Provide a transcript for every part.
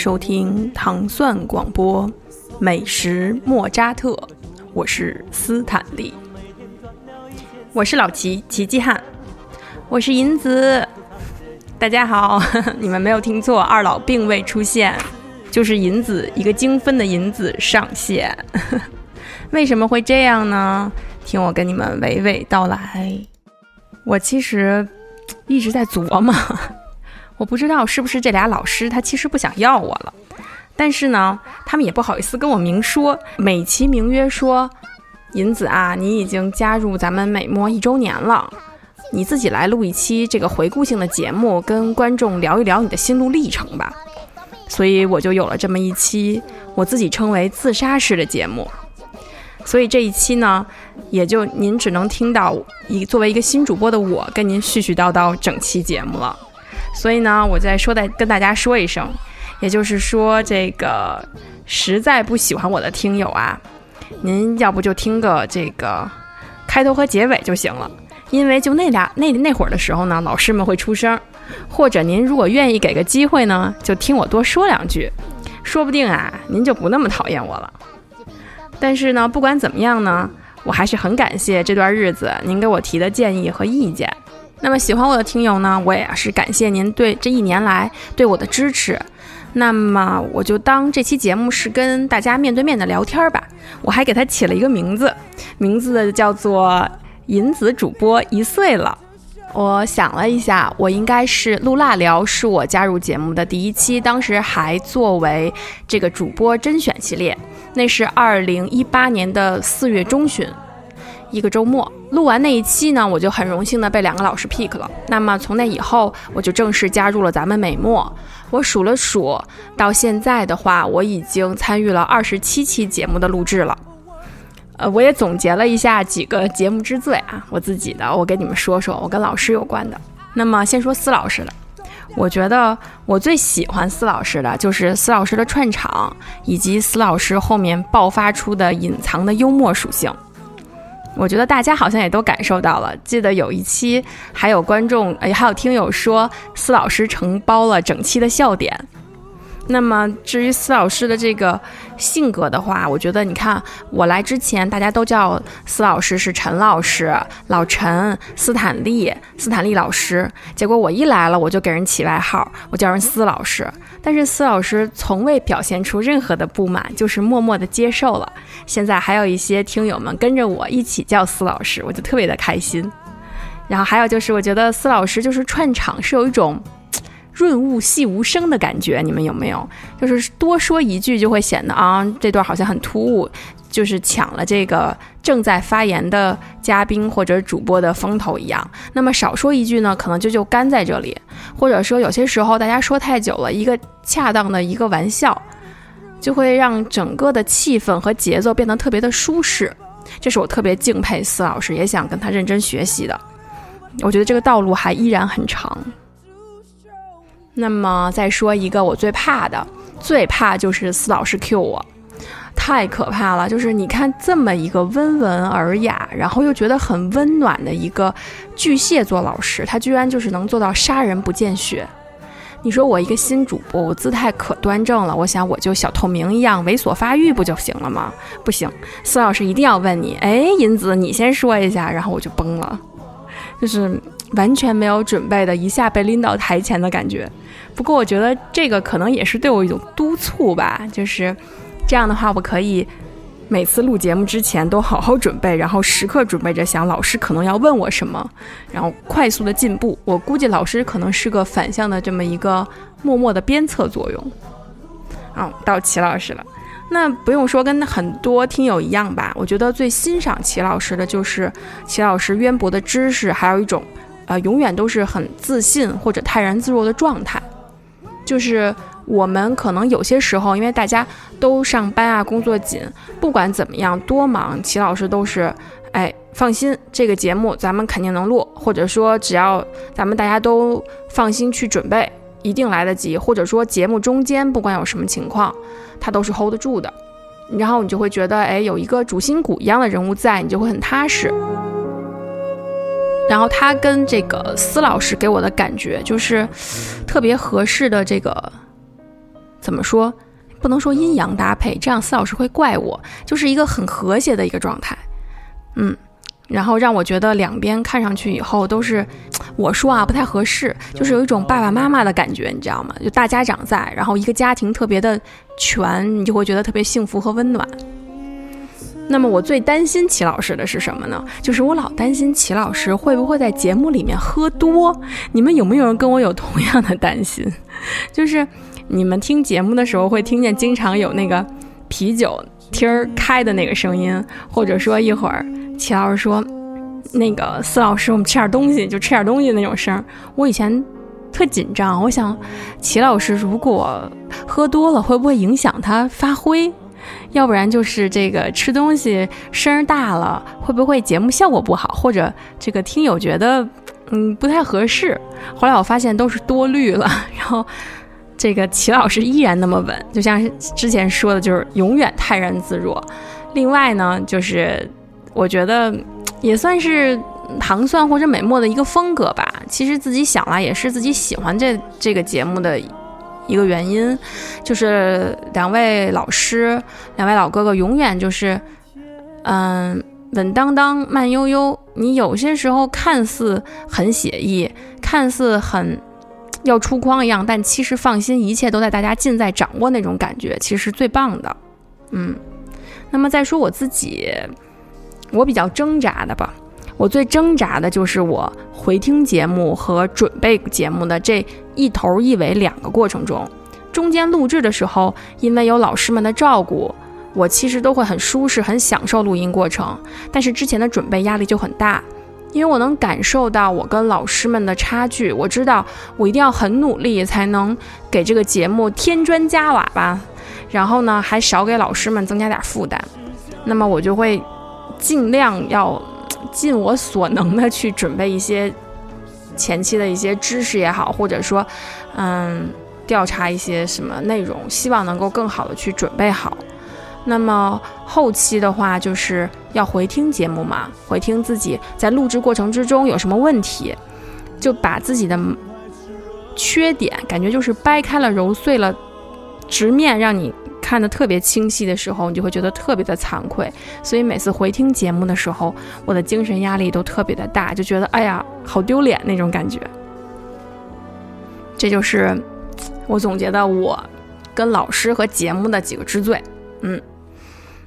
收听糖蒜广播，美食莫扎特，我是斯坦利，我是老齐齐继汉，我是银子，大家好，你们没有听错，二老并未出现，就是银子一个精分的银子上线，为什么会这样呢？听我跟你们娓娓道来，我其实一直在琢磨。我不知道是不是这俩老师他其实不想要我了，但是呢，他们也不好意思跟我明说，美其名曰说，银子啊，你已经加入咱们美墨一周年了，你自己来录一期这个回顾性的节目，跟观众聊一聊你的心路历程吧。所以我就有了这么一期我自己称为自杀式的节目。所以这一期呢，也就您只能听到一作为一个新主播的我跟您絮絮叨叨整期节目了。所以呢，我再说再跟大家说一声，也就是说，这个实在不喜欢我的听友啊，您要不就听个这个开头和结尾就行了，因为就那俩那那会儿的时候呢，老师们会出声，或者您如果愿意给个机会呢，就听我多说两句，说不定啊，您就不那么讨厌我了。但是呢，不管怎么样呢，我还是很感谢这段日子您给我提的建议和意见。那么喜欢我的听友呢，我也是感谢您对这一年来对我的支持。那么我就当这期节目是跟大家面对面的聊天吧。我还给他起了一个名字，名字叫做“银子主播一岁了”。我想了一下，我应该是录辣聊是我加入节目的第一期，当时还作为这个主播甄选系列，那是二零一八年的四月中旬。一个周末录完那一期呢，我就很荣幸的被两个老师 pick 了。那么从那以后，我就正式加入了咱们美墨。我数了数，到现在的话，我已经参与了二十七期节目的录制了。呃，我也总结了一下几个节目之最啊，我自己的，我跟你们说说我跟老师有关的。那么先说司老师的，我觉得我最喜欢司老师的就是司老师的串场，以及司老师后面爆发出的隐藏的幽默属性。我觉得大家好像也都感受到了。记得有一期，还有观众，哎，还有听友说，司老师承包了整期的笑点。那么至于司老师的这个性格的话，我觉得你看我来之前，大家都叫司老师是陈老师、老陈、斯坦利、斯坦利老师。结果我一来了，我就给人起外号，我叫人司老师。但是司老师从未表现出任何的不满，就是默默的接受了。现在还有一些听友们跟着我一起叫司老师，我就特别的开心。然后还有就是，我觉得司老师就是串场是有一种。润物细无声的感觉，你们有没有？就是多说一句就会显得啊，这段好像很突兀，就是抢了这个正在发言的嘉宾或者主播的风头一样。那么少说一句呢，可能就就干在这里，或者说有些时候大家说太久了，一个恰当的一个玩笑，就会让整个的气氛和节奏变得特别的舒适。这是我特别敬佩司老师，也想跟他认真学习的。我觉得这个道路还依然很长。那么再说一个我最怕的，最怕就是司老师 Q 我，太可怕了。就是你看这么一个温文尔雅，然后又觉得很温暖的一个巨蟹座老师，他居然就是能做到杀人不见血。你说我一个新主播，我姿态可端正了，我想我就小透明一样猥琐发育不就行了吗？不行，司老师一定要问你，哎，银子你先说一下，然后我就崩了，就是。完全没有准备的，一下被拎到台前的感觉。不过我觉得这个可能也是对我一种督促吧，就是这样的话，我可以每次录节目之前都好好准备，然后时刻准备着想老师可能要问我什么，然后快速的进步。我估计老师可能是个反向的这么一个默默的鞭策作用。啊，到齐老师了。那不用说，跟很多听友一样吧。我觉得最欣赏齐老师的就是齐老师渊博的知识，还有一种。呃，永远都是很自信或者泰然自若的状态，就是我们可能有些时候，因为大家都上班啊，工作紧，不管怎么样多忙，齐老师都是，哎，放心，这个节目咱们肯定能录，或者说只要咱们大家都放心去准备，一定来得及，或者说节目中间不管有什么情况，他都是 hold 得住的。然后你就会觉得，哎，有一个主心骨一样的人物在，你就会很踏实。然后他跟这个司老师给我的感觉就是特别合适的这个，怎么说？不能说阴阳搭配，这样司老师会怪我，就是一个很和谐的一个状态。嗯。然后让我觉得两边看上去以后都是，我说啊不太合适，就是有一种爸爸妈妈的感觉，你知道吗？就大家长在，然后一个家庭特别的全，你就会觉得特别幸福和温暖。那么我最担心齐老师的是什么呢？就是我老担心齐老师会不会在节目里面喝多。你们有没有人跟我有同样的担心？就是你们听节目的时候会听见经常有那个啤酒听儿开的那个声音，或者说一会儿。齐老师说：“那个司老师，我们吃点东西，就吃点东西那种声。我以前特紧张，我想齐老师如果喝多了，会不会影响他发挥？要不然就是这个吃东西声儿大了，会不会节目效果不好？或者这个听友觉得嗯不太合适？后来我发现都是多虑了。然后这个齐老师依然那么稳，就像之前说的，就是永远泰然自若。另外呢，就是。”我觉得也算是糖蒜或者美墨的一个风格吧。其实自己想来也是自己喜欢这这个节目的一个原因，就是两位老师、两位老哥哥永远就是，嗯，稳当当、慢悠悠。你有些时候看似很写意，看似很要出框一样，但其实放心，一切都在大家尽在掌握那种感觉，其实最棒的。嗯，那么再说我自己。我比较挣扎的吧，我最挣扎的就是我回听节目和准备节目的这一头一尾两个过程中，中间录制的时候，因为有老师们的照顾，我其实都会很舒适、很享受录音过程。但是之前的准备压力就很大，因为我能感受到我跟老师们的差距，我知道我一定要很努力才能给这个节目添砖加瓦吧，然后呢，还少给老师们增加点负担，那么我就会。尽量要尽我所能的去准备一些前期的一些知识也好，或者说，嗯，调查一些什么内容，希望能够更好的去准备好。那么后期的话，就是要回听节目嘛，回听自己在录制过程之中有什么问题，就把自己的缺点感觉就是掰开了揉碎了，直面让你。看的特别清晰的时候，你就会觉得特别的惭愧，所以每次回听节目的时候，我的精神压力都特别的大，就觉得哎呀，好丢脸那种感觉。这就是我总结的我跟老师和节目的几个之最。嗯，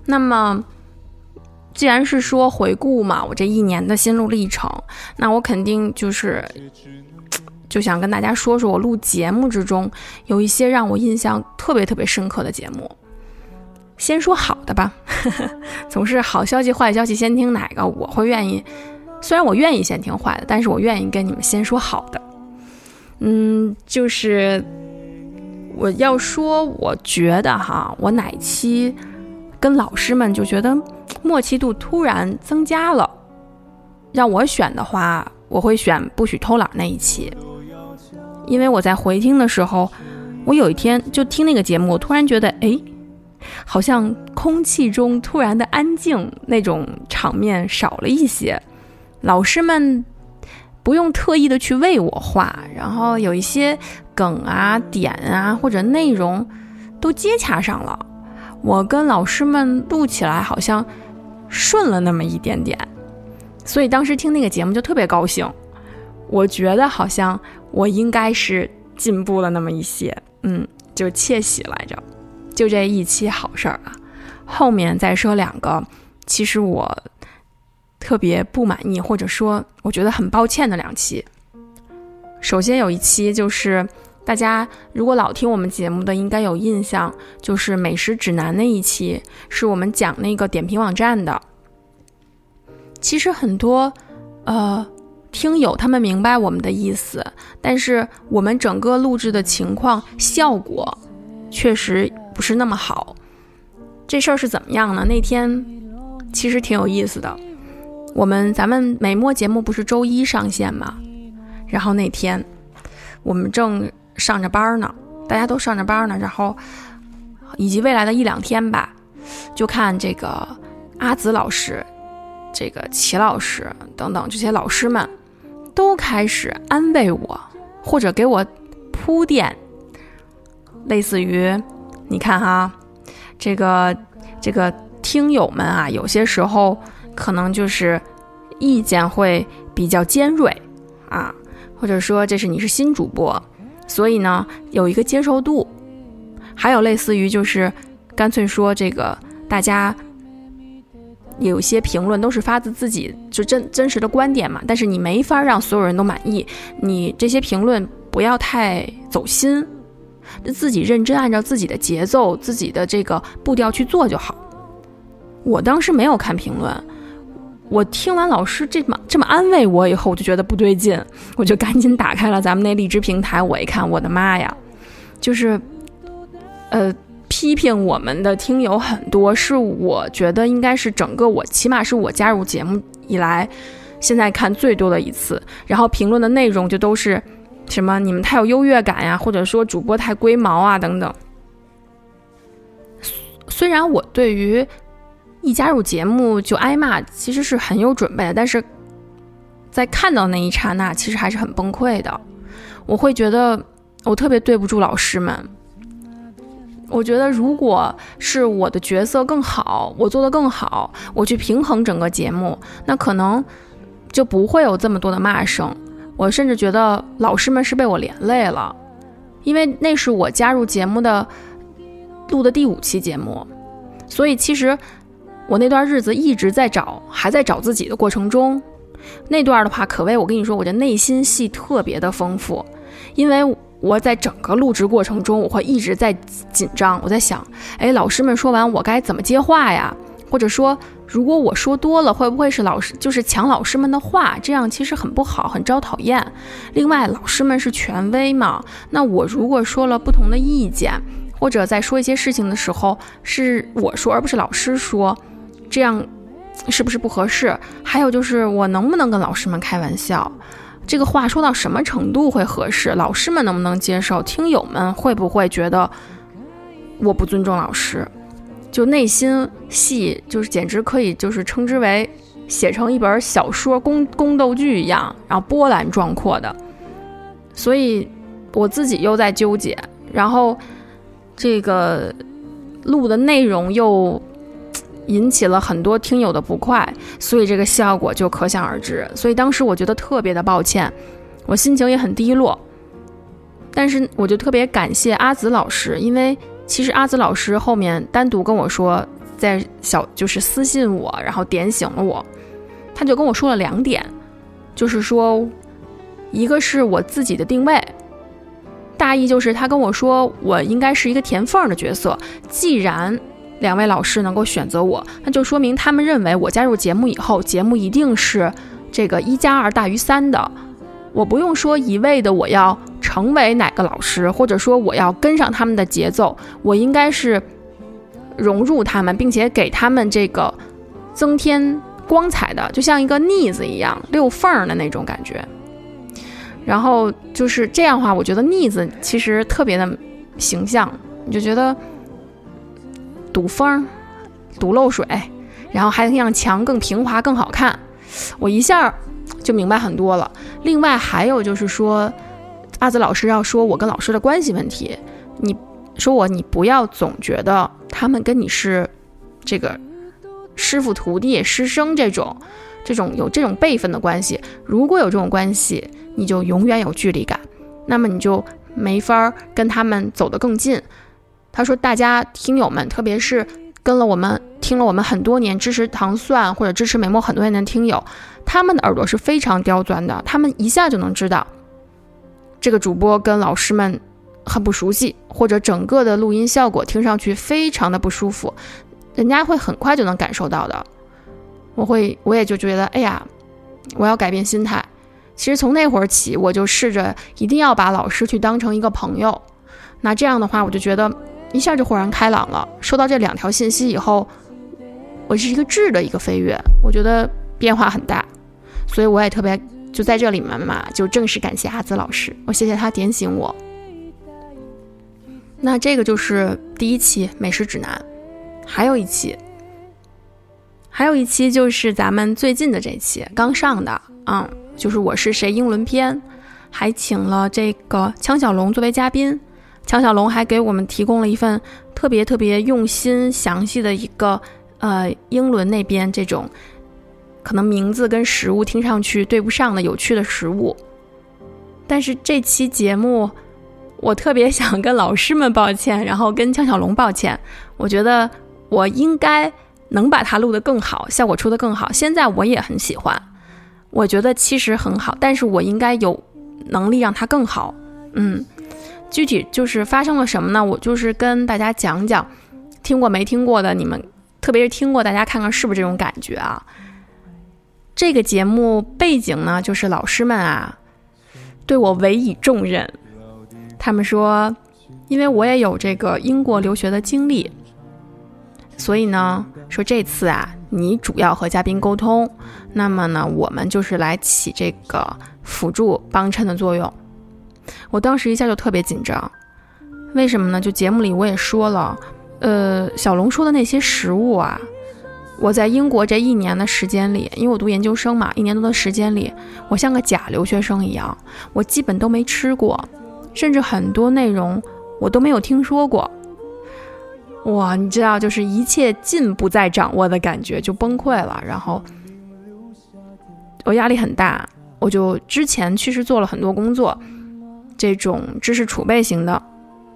那么既然是说回顾嘛，我这一年的心路历程，那我肯定就是。就想跟大家说说我录节目之中有一些让我印象特别特别深刻的节目。先说好的吧，总是好消息坏消息先听哪个？我会愿意，虽然我愿意先听坏的，但是我愿意跟你们先说好的。嗯，就是我要说，我觉得哈，我哪期跟老师们就觉得默契度突然增加了，让我选的话，我会选不许偷懒那一期。因为我在回听的时候，我有一天就听那个节目，我突然觉得，哎，好像空气中突然的安静，那种场面少了一些。老师们不用特意的去为我画，然后有一些梗啊、点啊或者内容都接洽上了，我跟老师们录起来好像顺了那么一点点，所以当时听那个节目就特别高兴。我觉得好像。我应该是进步了那么一些，嗯，就窃喜来着，就这一期好事儿啊。后面再说两个，其实我特别不满意，或者说我觉得很抱歉的两期。首先有一期就是大家如果老听我们节目的应该有印象，就是美食指南那一期，是我们讲那个点评网站的。其实很多，呃。听友他们明白我们的意思，但是我们整个录制的情况、效果确实不是那么好。这事儿是怎么样呢？那天其实挺有意思的。我们咱们美墨节目不是周一上线吗？然后那天我们正上着班呢，大家都上着班呢，然后以及未来的一两天吧，就看这个阿紫老师、这个齐老师等等这些老师们都开始安慰我，或者给我铺垫，类似于你看哈，这个这个听友们啊，有些时候。可能就是意见会比较尖锐啊，或者说这是你是新主播，所以呢有一个接受度，还有类似于就是干脆说这个大家有些评论都是发自自己就真真实的观点嘛，但是你没法让所有人都满意，你这些评论不要太走心，自己认真按照自己的节奏、自己的这个步调去做就好。我当时没有看评论。我听完老师这么这么安慰我以后，我就觉得不对劲，我就赶紧打开了咱们那荔枝平台。我一看，我的妈呀，就是，呃，批评我们的听友很多，是我觉得应该是整个我，起码是我加入节目以来，现在看最多的一次。然后评论的内容就都是什么你们太有优越感呀，或者说主播太龟毛啊等等。虽然我对于。一加入节目就挨骂，其实是很有准备的。但是在看到那一刹那，其实还是很崩溃的。我会觉得我特别对不住老师们。我觉得如果是我的角色更好，我做的更好，我去平衡整个节目，那可能就不会有这么多的骂声。我甚至觉得老师们是被我连累了，因为那是我加入节目的录的第五期节目，所以其实。我那段日子一直在找，还在找自己的过程中，那段的话，可谓我跟你说，我的内心戏特别的丰富，因为我在整个录制过程中，我会一直在紧张，我在想，哎，老师们说完我该怎么接话呀？或者说，如果我说多了，会不会是老师就是抢老师们的话？这样其实很不好，很招讨厌。另外，老师们是权威嘛，那我如果说了不同的意见，或者在说一些事情的时候，是我说而不是老师说。这样是不是不合适？还有就是我能不能跟老师们开玩笑？这个话说到什么程度会合适？老师们能不能接受？听友们会不会觉得我不尊重老师？就内心戏，就是简直可以就是称之为写成一本小说宫宫斗剧一样，然后波澜壮阔的。所以我自己又在纠结，然后这个录的内容又。引起了很多听友的不快，所以这个效果就可想而知。所以当时我觉得特别的抱歉，我心情也很低落。但是我就特别感谢阿紫老师，因为其实阿紫老师后面单独跟我说，在小就是私信我，然后点醒了我。他就跟我说了两点，就是说，一个是我自己的定位，大意就是他跟我说我应该是一个填缝的角色，既然。两位老师能够选择我，那就说明他们认为我加入节目以后，节目一定是这个一加二大于三的。我不用说一味的我要成为哪个老师，或者说我要跟上他们的节奏，我应该是融入他们，并且给他们这个增添光彩的，就像一个腻子一样，溜缝儿的那种感觉。然后就是这样的话，我觉得腻子其实特别的形象，你就觉得。堵风，堵漏水，然后还能让墙更平滑、更好看。我一下就明白很多了。另外还有就是说，阿紫老师要说我跟老师的关系问题，你说我，你不要总觉得他们跟你是这个师傅徒弟、师生这种这种有这种辈分的关系。如果有这种关系，你就永远有距离感，那么你就没法跟他们走得更近。他说：“大家听友们，特别是跟了我们听了我们很多年、支持糖蒜或者支持美墨很多年的听友，他们的耳朵是非常刁钻的，他们一下就能知道这个主播跟老师们很不熟悉，或者整个的录音效果听上去非常的不舒服，人家会很快就能感受到的。我会，我也就觉得，哎呀，我要改变心态。其实从那会儿起，我就试着一定要把老师去当成一个朋友。那这样的话，我就觉得。”一下就豁然开朗了。收到这两条信息以后，我是一个质的一个飞跃，我觉得变化很大，所以我也特别就在这里面嘛，就正式感谢阿紫老师，我谢谢他点醒我。那这个就是第一期美食指南，还有一期，还有一期就是咱们最近的这期刚上的，嗯，就是我是谁英伦篇，还请了这个枪小龙作为嘉宾，枪小龙还给我们提供了一份特别特别用心详细的一个呃英伦那边这种可能名字跟食物听上去对不上的有趣的食物，但是这期节目。我特别想跟老师们抱歉，然后跟江小龙抱歉。我觉得我应该能把它录得更好，效果出得更好。现在我也很喜欢，我觉得其实很好，但是我应该有能力让它更好。嗯，具体就是发生了什么呢？我就是跟大家讲讲，听过没听过的，你们特别是听过，大家看看是不是这种感觉啊？这个节目背景呢，就是老师们啊对我委以重任。他们说，因为我也有这个英国留学的经历，所以呢，说这次啊，你主要和嘉宾沟通，那么呢，我们就是来起这个辅助帮衬的作用。我当时一下就特别紧张，为什么呢？就节目里我也说了，呃，小龙说的那些食物啊，我在英国这一年的时间里，因为我读研究生嘛，一年多的时间里，我像个假留学生一样，我基本都没吃过。甚至很多内容我都没有听说过，哇！你知道，就是一切尽不在掌握的感觉就崩溃了。然后我压力很大，我就之前其实做了很多工作，这种知识储备型的，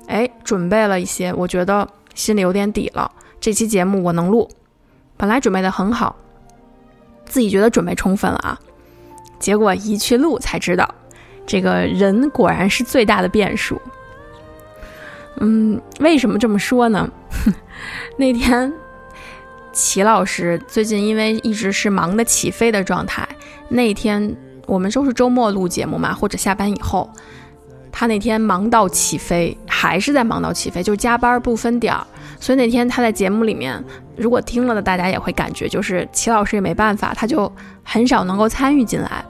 哎，准备了一些，我觉得心里有点底了。这期节目我能录，本来准备的很好，自己觉得准备充分了啊，结果一去录才知道。这个人果然是最大的变数。嗯，为什么这么说呢？那天齐老师最近因为一直是忙的起飞的状态，那天我们都是周末录节目嘛，或者下班以后，他那天忙到起飞，还是在忙到起飞，就是加班不分点儿。所以那天他在节目里面，如果听了的大家也会感觉，就是齐老师也没办法，他就很少能够参与进来。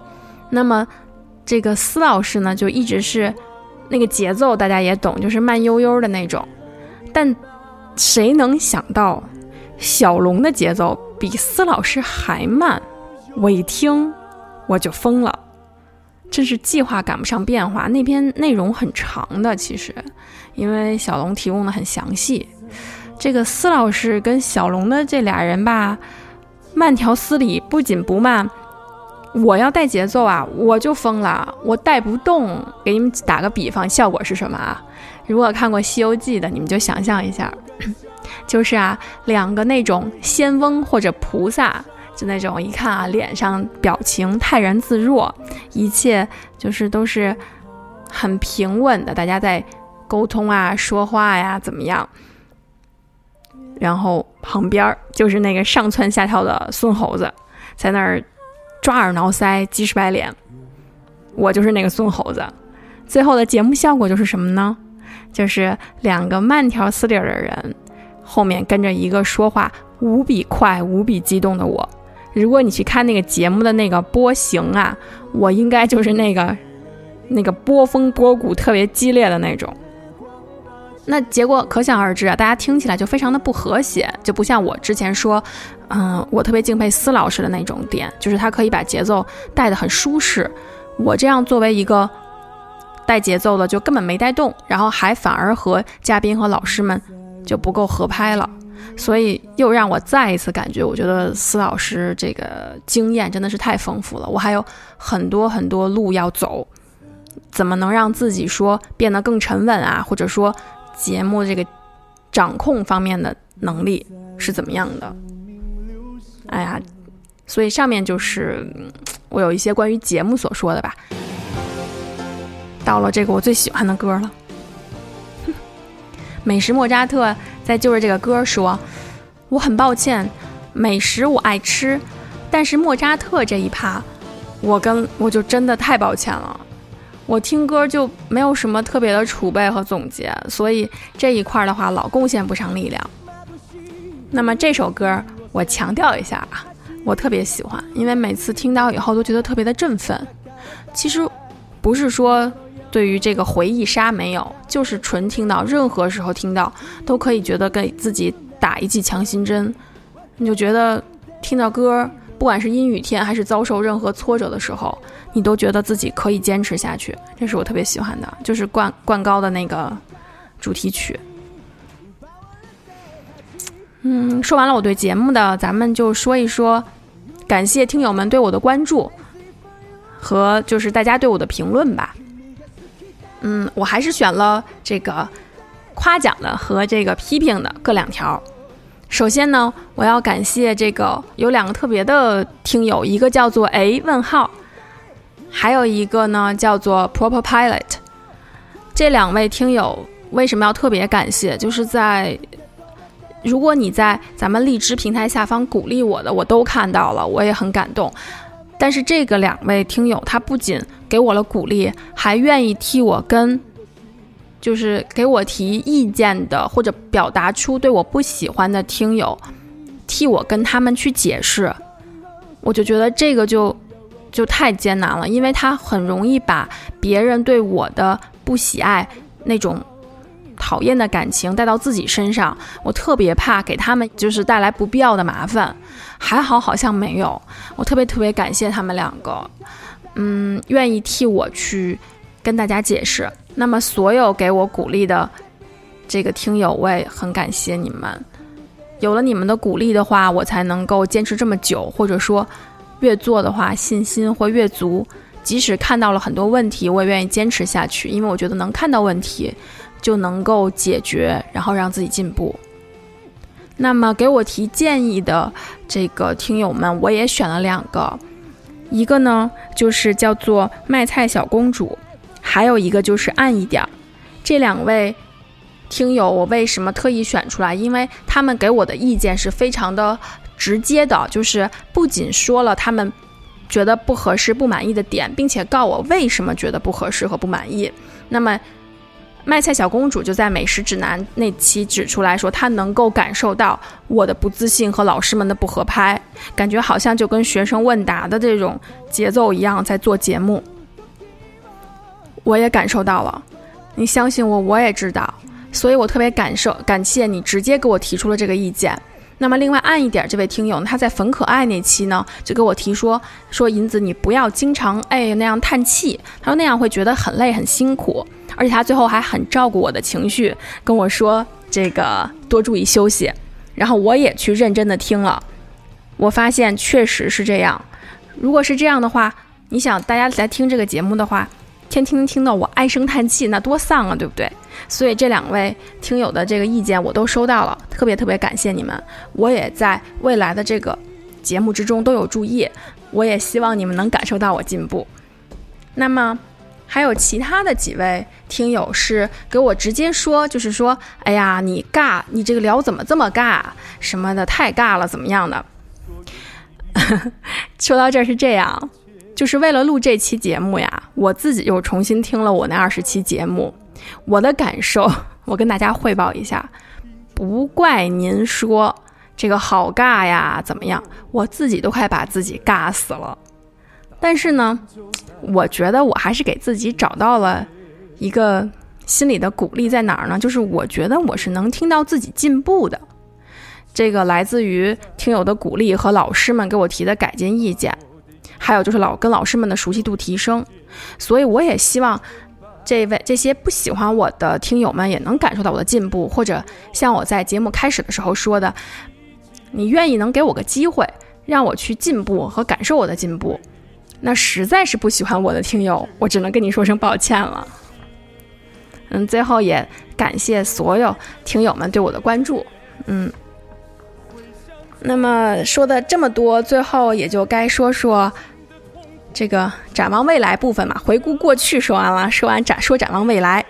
那么。这个司老师呢，就一直是那个节奏，大家也懂，就是慢悠悠的那种。但谁能想到，小龙的节奏比司老师还慢？我一听我就疯了，真是计划赶不上变化。那篇内容很长的，其实，因为小龙提供的很详细。这个司老师跟小龙的这俩人吧，慢条斯理，不紧不慢。我要带节奏啊，我就疯了，我带不动。给你们打个比方，效果是什么啊？如果看过《西游记》的，你们就想象一下，就是啊，两个那种仙翁或者菩萨，就那种一看啊，脸上表情泰然自若，一切就是都是很平稳的，大家在沟通啊、说话呀，怎么样？然后旁边就是那个上蹿下跳的孙猴子，在那儿。抓耳挠腮，鸡翅白脸，我就是那个孙猴子。最后的节目效果就是什么呢？就是两个慢条斯理的人，后面跟着一个说话无比快、无比激动的我。如果你去看那个节目的那个波形啊，我应该就是那个那个波峰波谷特别激烈的那种。那结果可想而知啊，大家听起来就非常的不和谐，就不像我之前说，嗯，我特别敬佩司老师的那种点，就是他可以把节奏带得很舒适。我这样作为一个带节奏的，就根本没带动，然后还反而和嘉宾和老师们就不够合拍了，所以又让我再一次感觉，我觉得司老师这个经验真的是太丰富了。我还有很多很多路要走，怎么能让自己说变得更沉稳啊，或者说。节目这个掌控方面的能力是怎么样的？哎呀，所以上面就是我有一些关于节目所说的吧。到了这个我最喜欢的歌了，美食莫扎特在就是这个歌说：“我很抱歉，美食我爱吃，但是莫扎特这一趴，我跟我就真的太抱歉了。我听歌就没有什么特别的储备和总结，所以这一块的话老贡献不上力量。那么这首歌我强调一下啊，我特别喜欢，因为每次听到以后都觉得特别的振奋。其实不是说对于这个回忆杀没有，就是纯听到，任何时候听到都可以觉得给自己打一剂强心针。你就觉得听到歌，不管是阴雨天还是遭受任何挫折的时候，你都觉得自己可以坚持下去。这是我特别喜欢的，就是灌灌高的那个主题曲。嗯，说完了我对节目的，咱们就说一说，感谢听友们对我的关注和就是大家对我的评论吧。嗯，我还是选了这个夸奖的和这个批评的各两条。首先呢，我要感谢这个有两个特别的听友，一个叫做哎问号，还有一个呢叫做 Proper Pilot。这两位听友为什么要特别感谢？就是在。如果你在咱们荔枝平台下方鼓励我的，我都看到了，我也很感动。但是这个两位听友，他不仅给我了鼓励，还愿意替我跟，就是给我提意见的或者表达出对我不喜欢的听友，替我跟他们去解释。我就觉得这个就就太艰难了，因为他很容易把别人对我的不喜爱那种。讨厌的感情带到自己身上，我特别怕给他们就是带来不必要的麻烦。还好好像没有，我特别特别感谢他们两个，嗯，愿意替我去跟大家解释。那么所有给我鼓励的这个听友，我也很感谢你们。有了你们的鼓励的话，我才能够坚持这么久，或者说越做的话信心会越足。即使看到了很多问题，我也愿意坚持下去，因为我觉得能看到问题。就能够解决，然后让自己进步。那么给我提建议的这个听友们，我也选了两个，一个呢就是叫做卖菜小公主，还有一个就是暗一点。这两位听友，我为什么特意选出来？因为他们给我的意见是非常的直接的，就是不仅说了他们觉得不合适、不满意的点，并且告我为什么觉得不合适和不满意。那么。卖菜小公主就在美食指南那期指出来说，她能够感受到我的不自信和老师们的不合拍，感觉好像就跟学生问答的这种节奏一样在做节目。我也感受到了，你相信我，我也知道，所以我特别感受感谢你直接给我提出了这个意见。那么另外暗一点，这位听友他在粉可爱那期呢，就给我提说说银子你不要经常哎那样叹气，他说那样会觉得很累很辛苦。而且他最后还很照顾我的情绪，跟我说这个多注意休息。然后我也去认真的听了，我发现确实是这样。如果是这样的话，你想大家来听这个节目的话，天听听到我唉声叹气，那多丧啊，对不对？所以这两位听友的这个意见我都收到了，特别特别感谢你们。我也在未来的这个节目之中都有注意，我也希望你们能感受到我进步。那么。还有其他的几位听友是给我直接说，就是说，哎呀，你尬，你这个聊怎么这么尬什么的，太尬了，怎么样的？说到这儿是这样，就是为了录这期节目呀，我自己又重新听了我那二十期节目，我的感受，我跟大家汇报一下。不怪您说这个好尬呀，怎么样？我自己都快把自己尬死了。但是呢。我觉得我还是给自己找到了一个心里的鼓励，在哪儿呢？就是我觉得我是能听到自己进步的，这个来自于听友的鼓励和老师们给我提的改进意见，还有就是老跟老师们的熟悉度提升。所以我也希望这位这些不喜欢我的听友们也能感受到我的进步，或者像我在节目开始的时候说的，你愿意能给我个机会，让我去进步和感受我的进步。那实在是不喜欢我的听友，我只能跟你说声抱歉了。嗯，最后也感谢所有听友们对我的关注。嗯，那么说的这么多，最后也就该说说这个展望未来部分嘛。回顾过去说完了，说完展说展望未来。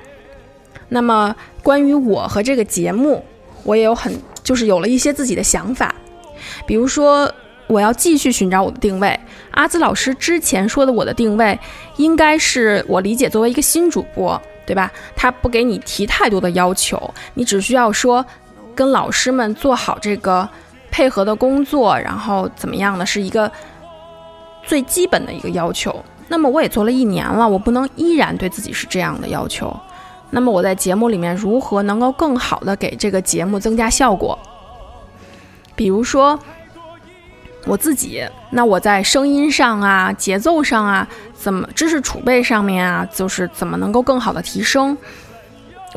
那么关于我和这个节目，我也有很就是有了一些自己的想法，比如说。我要继续寻找我的定位。阿紫老师之前说的我的定位，应该是我理解作为一个新主播，对吧？他不给你提太多的要求，你只需要说跟老师们做好这个配合的工作，然后怎么样的是一个最基本的一个要求。那么我也做了一年了，我不能依然对自己是这样的要求。那么我在节目里面如何能够更好的给这个节目增加效果？比如说我自己，那我在声音上啊、节奏上啊、怎么知识储备上面啊，就是怎么能够更好的提升？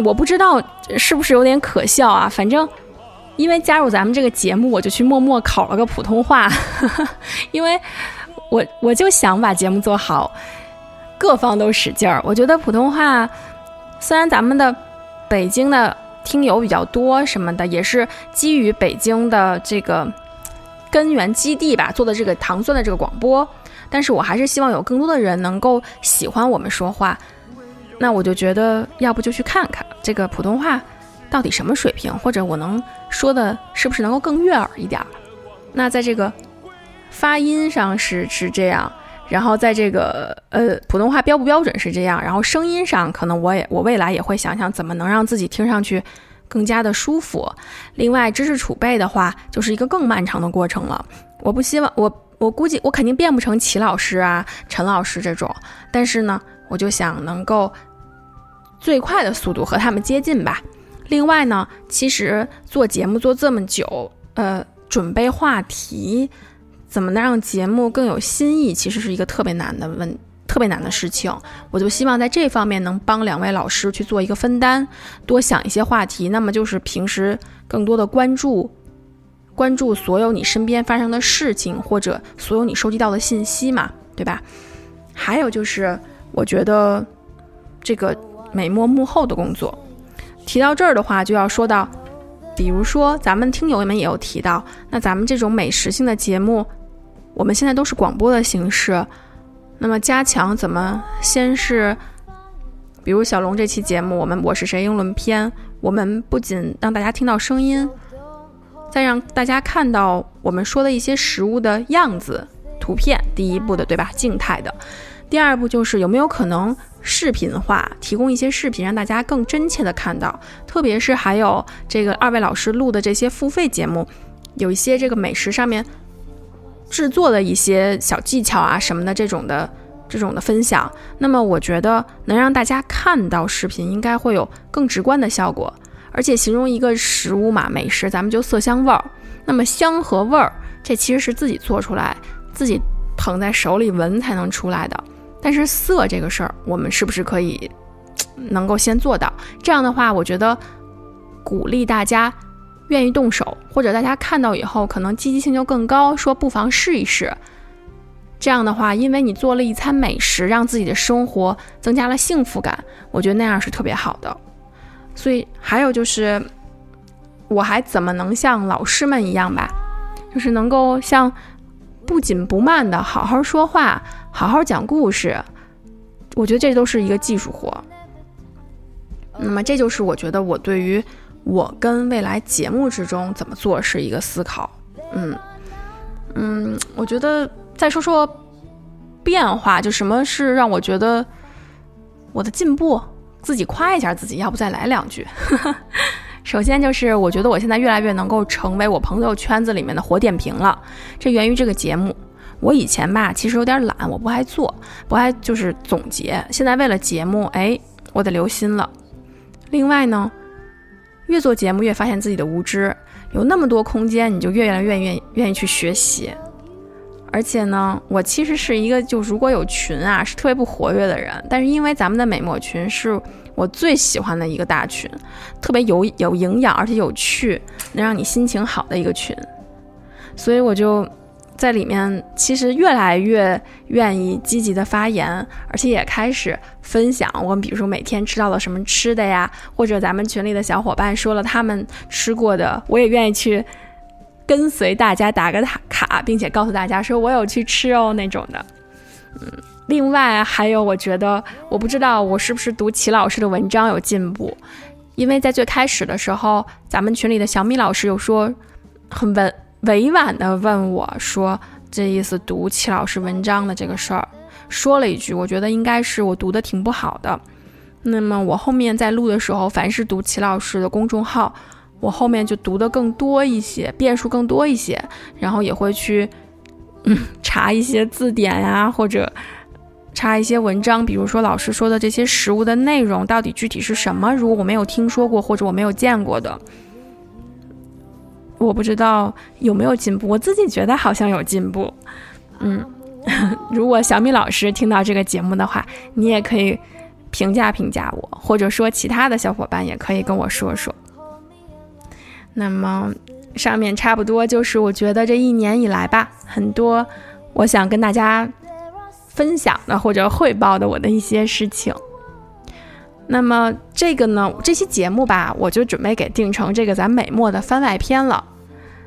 我不知道是不是有点可笑啊？反正因为加入咱们这个节目，我就去默默考了个普通话，因为。我我就想把节目做好，各方都使劲儿。我觉得普通话虽然咱们的北京的听友比较多，什么的也是基于北京的这个根源基地吧做的这个糖蒜的这个广播，但是我还是希望有更多的人能够喜欢我们说话。那我就觉得，要不就去看看这个普通话到底什么水平，或者我能说的是不是能够更悦耳一点儿。那在这个。发音上是是这样，然后在这个呃普通话标不标准是这样，然后声音上可能我也我未来也会想想怎么能让自己听上去更加的舒服。另外知识储备的话，就是一个更漫长的过程了。我不希望我我估计我肯定变不成齐老师啊陈老师这种，但是呢，我就想能够最快的速度和他们接近吧。另外呢，其实做节目做这么久，呃，准备话题。怎么能让节目更有新意？其实是一个特别难的问，特别难的事情。我就希望在这方面能帮两位老师去做一个分担，多想一些话题。那么就是平时更多的关注，关注所有你身边发生的事情，或者所有你收集到的信息嘛，对吧？还有就是，我觉得这个美墨幕后的工作，提到这儿的话，就要说到，比如说咱们听友们也有提到，那咱们这种美食性的节目。我们现在都是广播的形式，那么加强怎么先是，比如小龙这期节目，我们我是谁英伦篇，我们不仅让大家听到声音，再让大家看到我们说的一些食物的样子、图片，第一步的对吧？静态的，第二步就是有没有可能视频化，提供一些视频，让大家更真切的看到，特别是还有这个二位老师录的这些付费节目，有一些这个美食上面。制作的一些小技巧啊什么的这种的这种的分享，那么我觉得能让大家看到视频，应该会有更直观的效果。而且形容一个食物嘛，美食咱们就色香味儿。那么香和味儿，这其实是自己做出来，自己捧在手里闻才能出来的。但是色这个事儿，我们是不是可以能够先做到？这样的话，我觉得鼓励大家。愿意动手，或者大家看到以后可能积极性就更高，说不妨试一试。这样的话，因为你做了一餐美食，让自己的生活增加了幸福感，我觉得那样是特别好的。所以还有就是，我还怎么能像老师们一样吧？就是能够像不紧不慢的好好说话，好好讲故事。我觉得这都是一个技术活。那么这就是我觉得我对于。我跟未来节目之中怎么做是一个思考，嗯嗯，我觉得再说说变化，就什么是让我觉得我的进步，自己夸一下自己，要不再来两句。首先就是我觉得我现在越来越能够成为我朋友圈子里面的活点评了，这源于这个节目。我以前吧其实有点懒，我不爱做，不爱就是总结。现在为了节目，哎，我得留心了。另外呢。越做节目越发现自己的无知，有那么多空间，你就越来越愿意愿意去学习。而且呢，我其实是一个就如果有群啊，是特别不活跃的人。但是因为咱们的美墨群是我最喜欢的一个大群，特别有有营养而且有趣，能让你心情好的一个群，所以我就。在里面，其实越来越愿意积极的发言，而且也开始分享我们，比如说每天吃到了什么吃的呀，或者咱们群里的小伙伴说了他们吃过的，我也愿意去跟随大家打个卡卡，并且告诉大家说我有去吃哦那种的。嗯，另外还有，我觉得我不知道我是不是读齐老师的文章有进步，因为在最开始的时候，咱们群里的小米老师有说很委。委婉的问我说：“这意思读齐老师文章的这个事儿，说了一句，我觉得应该是我读的挺不好的。那么我后面在录的时候，凡是读齐老师的公众号，我后面就读的更多一些，遍数更多一些，然后也会去嗯查一些字典呀，或者查一些文章，比如说老师说的这些食物的内容到底具体是什么，如果我没有听说过或者我没有见过的。”我不知道有没有进步，我自己觉得好像有进步。嗯，如果小米老师听到这个节目的话，你也可以评价评价我，或者说其他的小伙伴也可以跟我说说。那么上面差不多就是我觉得这一年以来吧，很多我想跟大家分享的或者汇报的我的一些事情。那么这个呢，这期节目吧，我就准备给定成这个咱美墨的番外篇了。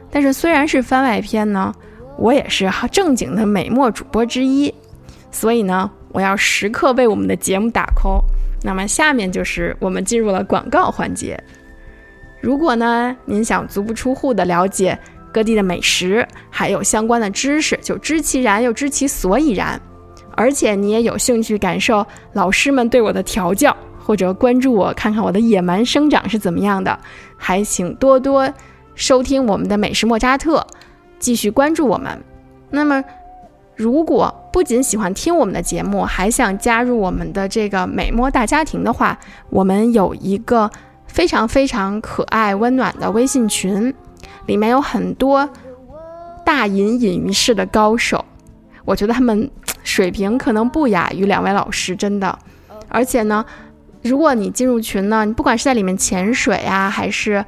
但是虽然是番外篇呢，我也是正经的美墨主播之一，所以呢，我要时刻为我们的节目打 call。那么下面就是我们进入了广告环节。如果呢，您想足不出户的了解各地的美食，还有相关的知识，就知其然又知其所以然，而且你也有兴趣感受老师们对我的调教。或者关注我，看看我的野蛮生长是怎么样的，还请多多收听我们的美食莫扎特，继续关注我们。那么，如果不仅喜欢听我们的节目，还想加入我们的这个美墨大家庭的话，我们有一个非常非常可爱温暖的微信群，里面有很多大隐隐于市的高手，我觉得他们水平可能不亚于两位老师，真的，而且呢。如果你进入群呢，你不管是在里面潜水啊，还是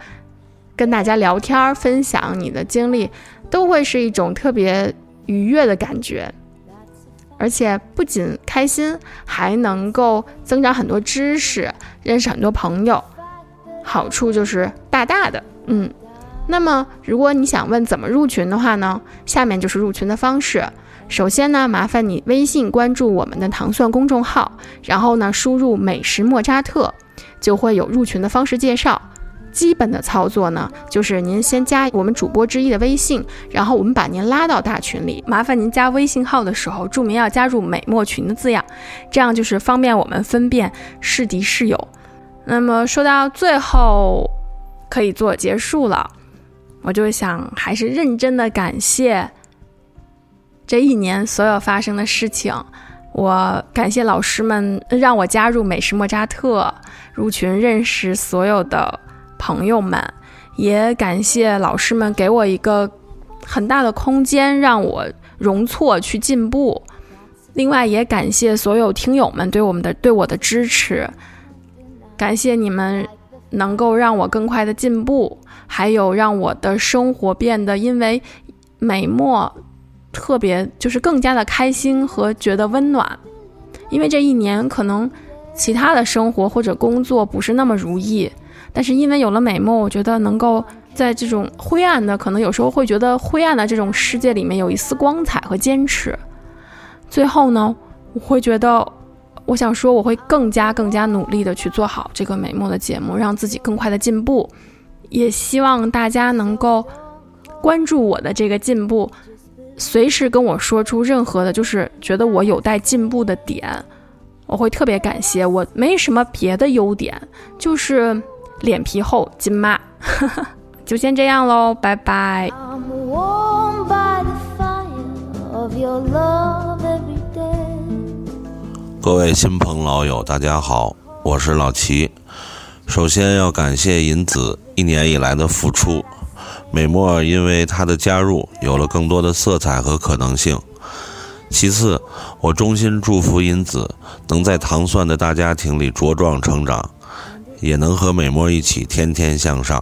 跟大家聊天分享你的经历，都会是一种特别愉悦的感觉。而且不仅开心，还能够增长很多知识，认识很多朋友，好处就是大大的。嗯，那么如果你想问怎么入群的话呢，下面就是入群的方式。首先呢，麻烦你微信关注我们的糖蒜公众号，然后呢，输入“美食莫扎特”，就会有入群的方式介绍。基本的操作呢，就是您先加我们主播之一的微信，然后我们把您拉到大群里。麻烦您加微信号的时候，注明要加入“美墨群”的字样，这样就是方便我们分辨是敌是友。那么说到最后，可以做结束了，我就想还是认真的感谢。这一年所有发生的事情，我感谢老师们让我加入美食莫扎特，入群认识所有的朋友们，也感谢老师们给我一个很大的空间让我容错去进步。另外，也感谢所有听友们对我们的对我的支持，感谢你们能够让我更快的进步，还有让我的生活变得因为美墨。特别就是更加的开心和觉得温暖，因为这一年可能其他的生活或者工作不是那么如意，但是因为有了美梦，我觉得能够在这种灰暗的，可能有时候会觉得灰暗的这种世界里面有一丝光彩和坚持。最后呢，我会觉得，我想说，我会更加更加努力的去做好这个美梦的节目，让自己更快的进步，也希望大家能够关注我的这个进步。随时跟我说出任何的，就是觉得我有待进步的点，我会特别感谢。我没什么别的优点，就是脸皮厚，金妈。就先这样喽，拜拜。各位亲朋老友，大家好，我是老齐。首先要感谢银子一年以来的付出。美墨因为他的加入，有了更多的色彩和可能性。其次，我衷心祝福银子能在糖蒜的大家庭里茁壮成长，也能和美墨一起天天向上。